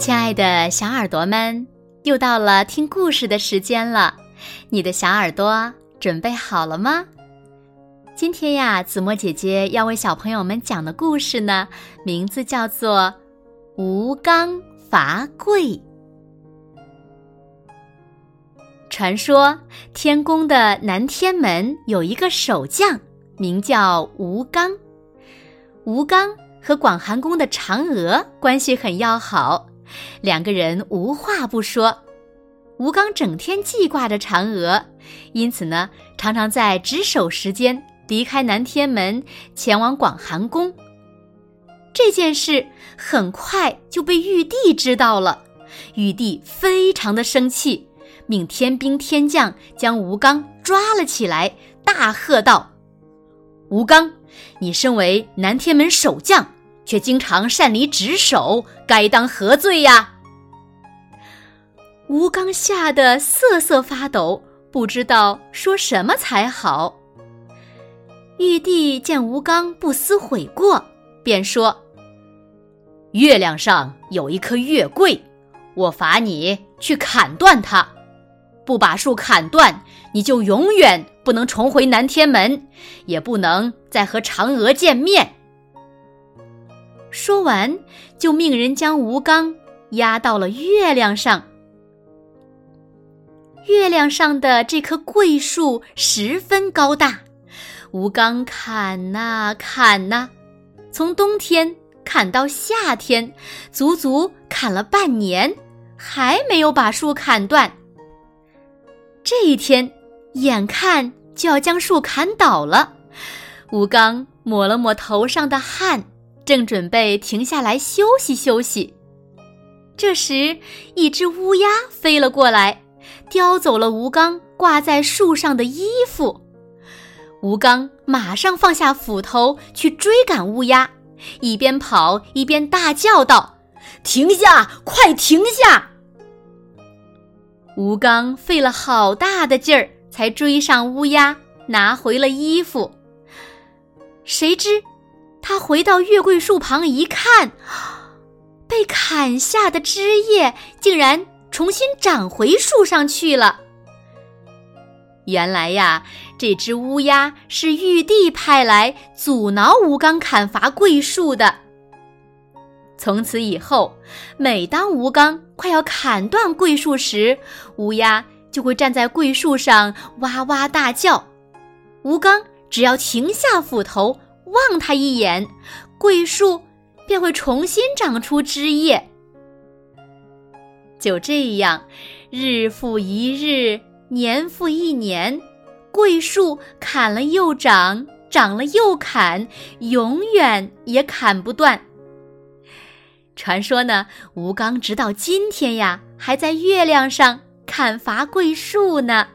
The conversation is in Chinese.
亲爱的小耳朵们，又到了听故事的时间了。你的小耳朵准备好了吗？今天呀，子墨姐姐要为小朋友们讲的故事呢，名字叫做《吴刚伐桂》。传说天宫的南天门有一个守将，名叫吴刚。吴刚和广寒宫的嫦娥关系很要好。两个人无话不说，吴刚整天记挂着嫦娥，因此呢，常常在值守时间离开南天门，前往广寒宫。这件事很快就被玉帝知道了，玉帝非常的生气，命天兵天将将吴刚抓了起来，大喝道：“吴刚，你身为南天门守将！”却经常擅离职守，该当何罪呀？吴刚吓得瑟瑟发抖，不知道说什么才好。玉帝见吴刚不思悔过，便说：“月亮上有一棵月桂，我罚你去砍断它。不把树砍断，你就永远不能重回南天门，也不能再和嫦娥见面。”说完，就命人将吴刚压到了月亮上。月亮上的这棵桂树十分高大，吴刚砍呐砍呐，从冬天砍到夏天，足足砍了半年，还没有把树砍断。这一天，眼看就要将树砍倒了，吴刚抹了抹头上的汗。正准备停下来休息休息，这时一只乌鸦飞了过来，叼走了吴刚挂在树上的衣服。吴刚马上放下斧头去追赶乌鸦，一边跑一边大叫道：“停下！快停下！”吴刚费了好大的劲儿才追上乌鸦，拿回了衣服。谁知。他回到月桂树旁一看，被砍下的枝叶竟然重新长回树上去了。原来呀，这只乌鸦是玉帝派来阻挠吴刚砍伐桂树的。从此以后，每当吴刚快要砍断桂树时，乌鸦就会站在桂树上哇哇大叫。吴刚只要停下斧头。望他一眼，桂树便会重新长出枝叶。就这样，日复一日，年复一年，桂树砍了又长，长了又砍，永远也砍不断。传说呢，吴刚直到今天呀，还在月亮上砍伐桂树呢。